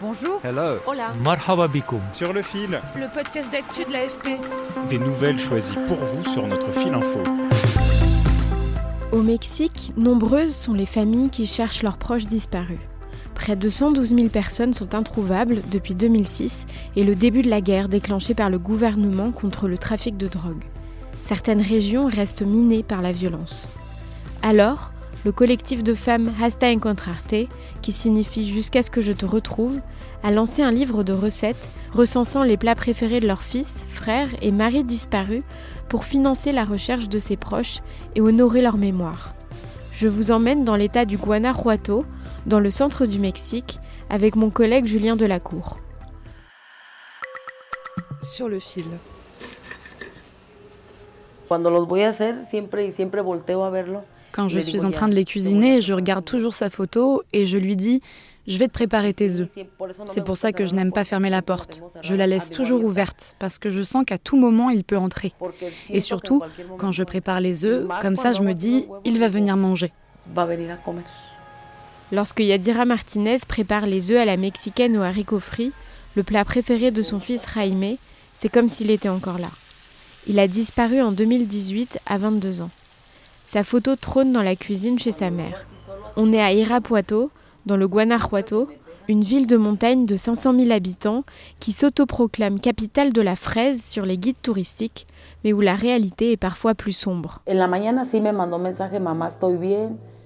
Bonjour. Hello. Hola. Marhaba bikoum. Sur le fil, Le podcast d'actu de l'AFP. des nouvelles choisies pour vous sur notre fil info. Au Mexique, nombreuses sont les familles qui cherchent leurs proches disparus. Près de 112 000 personnes sont introuvables depuis 2006 et le début de la guerre déclenchée par le gouvernement contre le trafic de drogue. Certaines régions restent minées par la violence. Alors, le collectif de femmes Hasta Encontrarte, qui signifie Jusqu'à ce que je te retrouve, a lancé un livre de recettes recensant les plats préférés de leurs fils, frères et maris disparus pour financer la recherche de ses proches et honorer leur mémoire. Je vous emmène dans l'état du Guanajuato, dans le centre du Mexique, avec mon collègue Julien Delacour. Sur le fil. Cuando los voy a hacer, siempre y siempre volteo a verlo. Quand je suis en train de les cuisiner, je regarde toujours sa photo et je lui dis Je vais te préparer tes œufs. C'est pour ça que je n'aime pas fermer la porte. Je la laisse toujours ouverte parce que je sens qu'à tout moment il peut entrer. Et surtout, quand je prépare les œufs, comme ça je me dis Il va venir manger. Va a venir a comer. Lorsque Yadira Martinez prépare les œufs à la mexicaine aux haricots frits, le plat préféré de son fils Jaime, c'est comme s'il était encore là. Il a disparu en 2018 à 22 ans. Sa photo trône dans la cuisine chez sa mère. On est à Irapuato, dans le Guanajuato, une ville de montagne de 500 000 habitants qui s'autoproclame capitale de la fraise sur les guides touristiques, mais où la réalité est parfois plus sombre.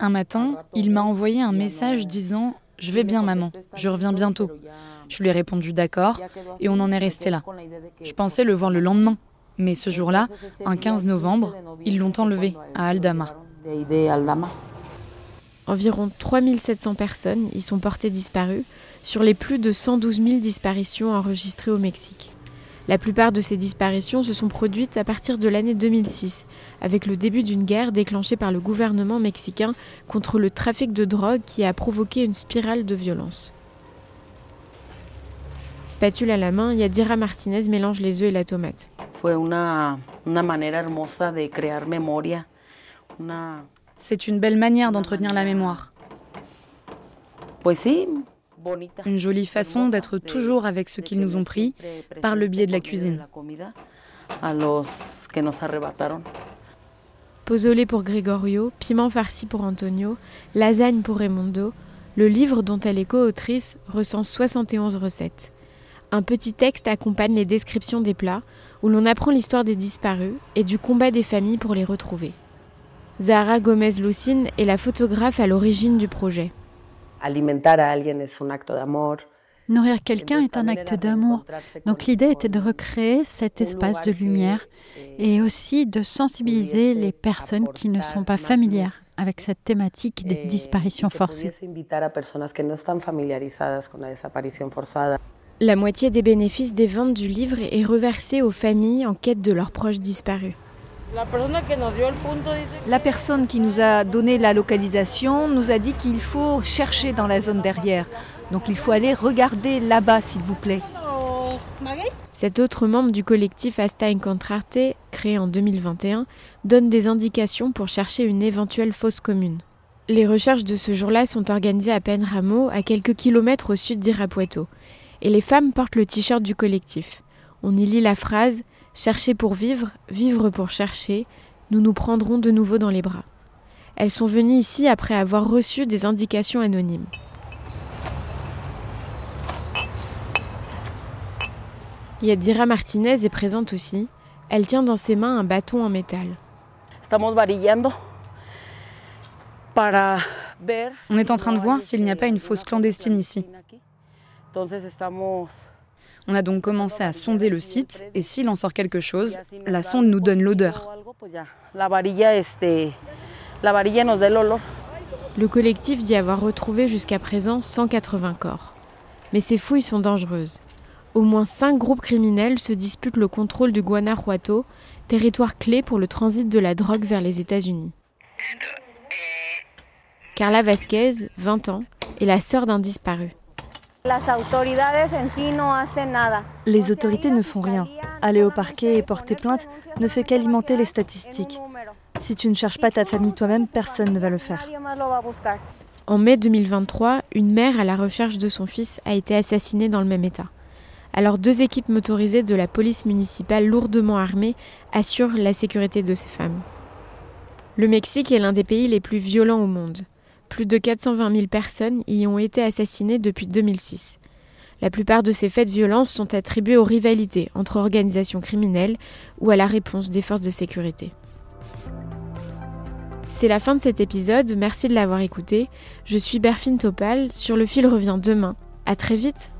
Un matin, il m'a envoyé un message disant Je vais bien, maman, je reviens bientôt. Je lui ai répondu d'accord et on en est resté là. Je pensais le voir le lendemain, mais ce jour-là, un 15 novembre, ils l'ont enlevé à Aldama. Environ 3700 personnes y sont portées disparues sur les plus de 112 000 disparitions enregistrées au Mexique. La plupart de ces disparitions se sont produites à partir de l'année 2006, avec le début d'une guerre déclenchée par le gouvernement mexicain contre le trafic de drogue qui a provoqué une spirale de violence. Spatule à la main, Yadira Martinez mélange les œufs et la tomate. Fue una, una manera hermosa de crear memoria. Una, C'est une belle manière d'entretenir la mémoire. pues sí, bonita. Une jolie façon d'être toujours avec ceux qui nous ont pris par le biais de la cuisine. Pozole pour Gregorio, piment farci pour Antonio, lasagne pour Raimondo, le livre dont elle est co-autrice recense 71 recettes. Un petit texte accompagne les descriptions des plats, où l'on apprend l'histoire des disparus et du combat des familles pour les retrouver. Zahara Gomez-Lucine est la photographe à l'origine du projet. Alimentar a alguien es un acto d'amor. Nourrir quelqu'un est un acte d'amour. Donc l'idée était de recréer cet espace de lumière et aussi de sensibiliser les personnes qui ne sont pas familières avec cette thématique des disparitions forcées. La moitié des bénéfices des ventes du livre est reversée aux familles en quête de leurs proches disparus. La personne qui nous a donné la localisation nous a dit qu'il faut chercher dans la zone derrière. Donc il faut aller regarder là-bas, s'il vous plaît. Cet autre membre du collectif Hasta Encontrarte, créé en 2021, donne des indications pour chercher une éventuelle fosse commune. Les recherches de ce jour-là sont organisées à Penramo, à quelques kilomètres au sud d'Irapuato. Et les femmes portent le t-shirt du collectif. On y lit la phrase Chercher pour vivre, vivre pour chercher, nous nous prendrons de nouveau dans les bras. Elles sont venues ici après avoir reçu des indications anonymes. Yadira Martinez est présente aussi. Elle tient dans ses mains un bâton en métal. On est en train de voir s'il n'y a pas une fosse clandestine ici. On a donc commencé à sonder le site et s'il en sort quelque chose, la sonde nous donne l'odeur. Le collectif dit avoir retrouvé jusqu'à présent 180 corps. Mais ces fouilles sont dangereuses. Au moins cinq groupes criminels se disputent le contrôle du Guanajuato, territoire clé pour le transit de la drogue vers les États-Unis. Carla Vasquez, 20 ans, est la sœur d'un disparu. Les autorités ne font rien. Aller au parquet et porter plainte ne fait qu'alimenter les statistiques. Si tu ne cherches pas ta famille toi-même, personne ne va le faire. En mai 2023, une mère à la recherche de son fils a été assassinée dans le même état. Alors deux équipes motorisées de la police municipale lourdement armées assurent la sécurité de ces femmes. Le Mexique est l'un des pays les plus violents au monde. Plus de 420 000 personnes y ont été assassinées depuis 2006. La plupart de ces faits de violence sont attribués aux rivalités entre organisations criminelles ou à la réponse des forces de sécurité. C'est la fin de cet épisode, merci de l'avoir écouté. Je suis Berfine Topal, sur le fil revient demain. À très vite